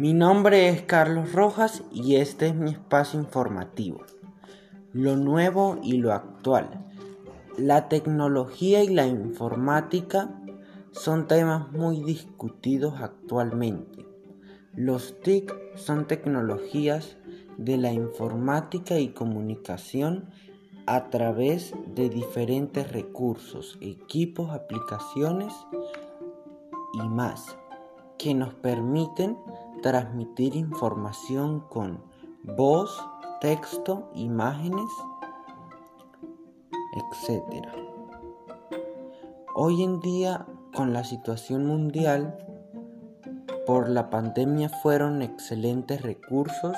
Mi nombre es Carlos Rojas y este es mi espacio informativo. Lo nuevo y lo actual. La tecnología y la informática son temas muy discutidos actualmente. Los TIC son tecnologías de la informática y comunicación a través de diferentes recursos, equipos, aplicaciones y más que nos permiten transmitir información con voz, texto, imágenes, etc. Hoy en día, con la situación mundial, por la pandemia fueron excelentes recursos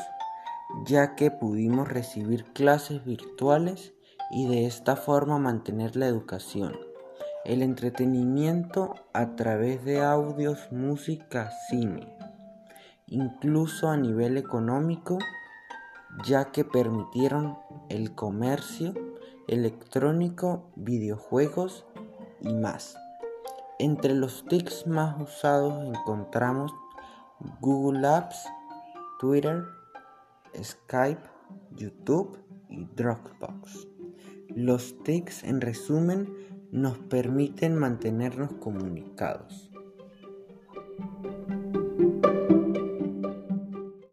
ya que pudimos recibir clases virtuales y de esta forma mantener la educación, el entretenimiento a través de audios, música, cine, incluso a nivel económico, ya que permitieron el comercio electrónico, videojuegos y más. Entre los TICs más usados encontramos Google Apps, Twitter, Skype, YouTube y Dropbox. Los TICs en resumen nos permiten mantenernos comunicados.